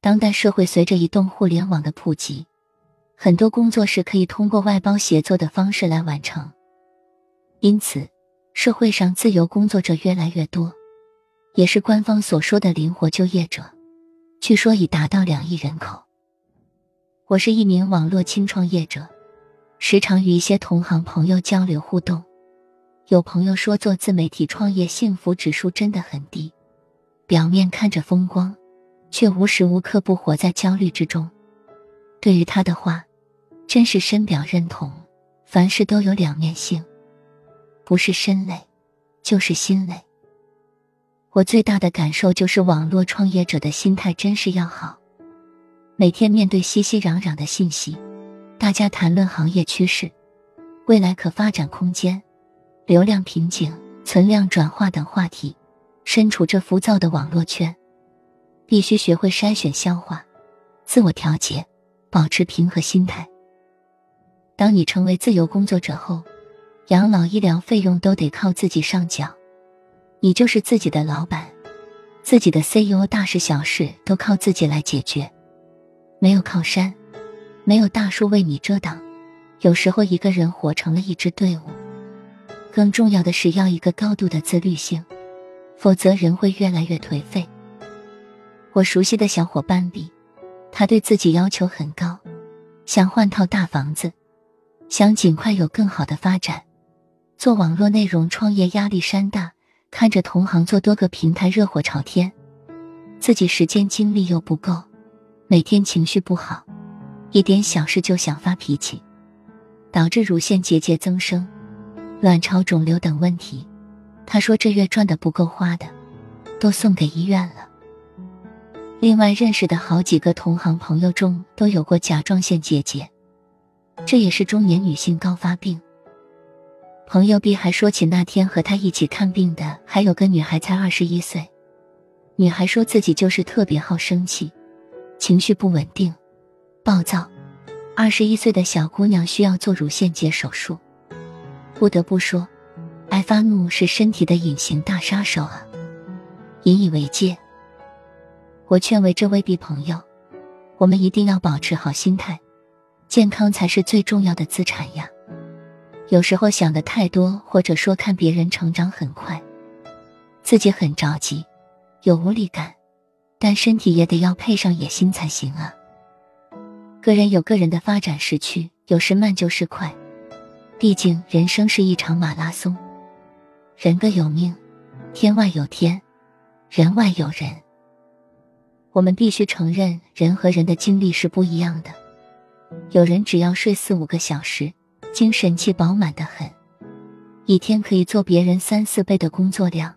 当代社会随着移动互联网的普及，很多工作是可以通过外包协作的方式来完成，因此社会上自由工作者越来越多，也是官方所说的灵活就业者，据说已达到两亿人口。我是一名网络轻创业者，时常与一些同行朋友交流互动。有朋友说，做自媒体创业幸福指数真的很低，表面看着风光，却无时无刻不活在焦虑之中。对于他的话，真是深表认同。凡事都有两面性，不是身累，就是心累。我最大的感受就是，网络创业者的心态真是要好。每天面对熙熙攘攘的信息，大家谈论行业趋势、未来可发展空间、流量瓶颈、存量转化等话题。身处这浮躁的网络圈，必须学会筛选、消化、自我调节，保持平和心态。当你成为自由工作者后，养老医疗费用都得靠自己上缴，你就是自己的老板，自己的 CEO，大事小事都靠自己来解决。没有靠山，没有大树为你遮挡，有时候一个人活成了一支队伍。更重要的是要一个高度的自律性，否则人会越来越颓废。我熟悉的小伙伴比，他对自己要求很高，想换套大房子，想尽快有更好的发展。做网络内容创业压力山大，看着同行做多个平台热火朝天，自己时间精力又不够。每天情绪不好，一点小事就想发脾气，导致乳腺结节增生、卵巢肿瘤等问题。他说这月赚的不够花的，都送给医院了。另外认识的好几个同行朋友中都有过甲状腺结节，这也是中年女性高发病。朋友 B 还说起那天和他一起看病的还有个女孩，才二十一岁。女孩说自己就是特别好生气。情绪不稳定、暴躁，二十一岁的小姑娘需要做乳腺结手术。不得不说，爱发怒是身体的隐形大杀手啊！引以为戒。我劝慰这位 B 朋友，我们一定要保持好心态，健康才是最重要的资产呀。有时候想的太多，或者说看别人成长很快，自己很着急，有无力感。但身体也得要配上野心才行啊！个人有个人的发展时区，有时慢就是快。毕竟人生是一场马拉松，人各有命，天外有天，人外有人。我们必须承认，人和人的精力是不一样的。有人只要睡四五个小时，精神气饱满的很，一天可以做别人三四倍的工作量；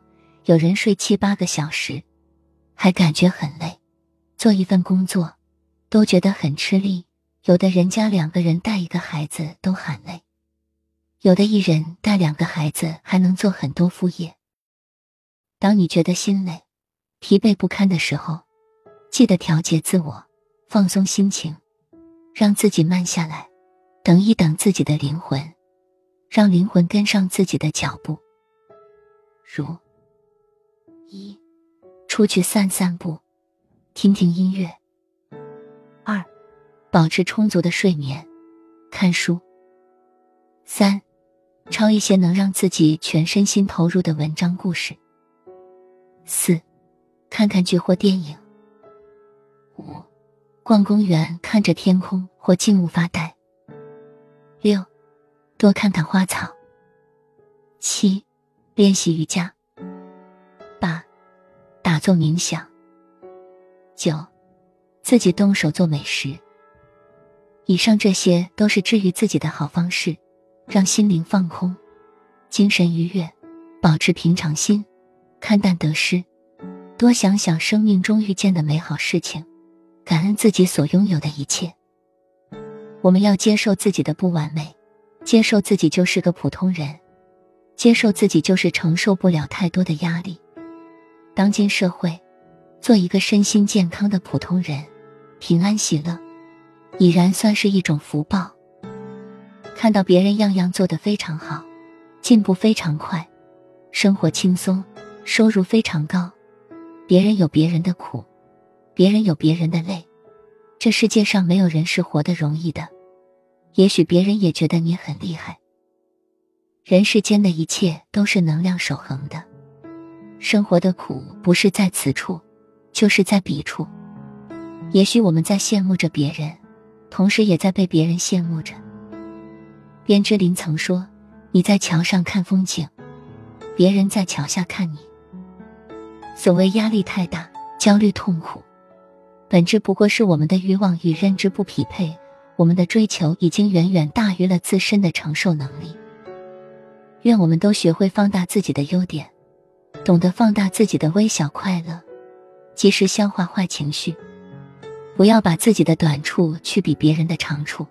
有人睡七八个小时。还感觉很累，做一份工作都觉得很吃力。有的人家两个人带一个孩子都喊累，有的一人带两个孩子还能做很多副业。当你觉得心累、疲惫不堪的时候，记得调节自我，放松心情，让自己慢下来，等一等自己的灵魂，让灵魂跟上自己的脚步。如一。出去散散步，听听音乐。二，保持充足的睡眠，看书。三，抄一些能让自己全身心投入的文章故事。四，看看剧或电影。逛公园，看着天空或静物发呆。六，多看看花草。七，练习瑜伽。八打坐冥想。九，自己动手做美食。以上这些都是治愈自己的好方式，让心灵放空，精神愉悦，保持平常心，看淡得失，多想想生命中遇见的美好事情，感恩自己所拥有的一切。我们要接受自己的不完美，接受自己就是个普通人，接受自己就是承受不了太多的压力。当今社会，做一个身心健康的普通人，平安喜乐，已然算是一种福报。看到别人样样做得非常好，进步非常快，生活轻松，收入非常高，别人有别人的苦，别人有别人的累，这世界上没有人是活得容易的。也许别人也觉得你很厉害。人世间的一切都是能量守恒的，生活的苦不是在此处，就是在彼处。也许我们在羡慕着别人，同时也在被别人羡慕着。卞之琳曾说：“你在桥上看风景，别人在桥下看你。”所谓压力太大、焦虑痛苦，本质不过是我们的欲望与认知不匹配，我们的追求已经远远大于了自身的承受能力。愿我们都学会放大自己的优点，懂得放大自己的微小快乐，及时消化坏情绪，不要把自己的短处去比别人的长处，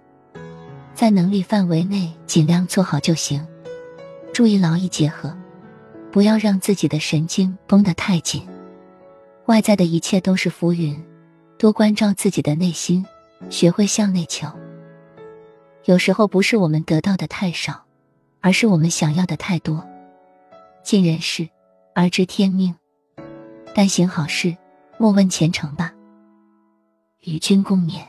在能力范围内尽量做好就行。注意劳逸结合，不要让自己的神经绷得太紧。外在的一切都是浮云，多关照自己的内心，学会向内求。有时候不是我们得到的太少。而是我们想要的太多，尽人事而知天命，但行好事，莫问前程吧。与君共勉。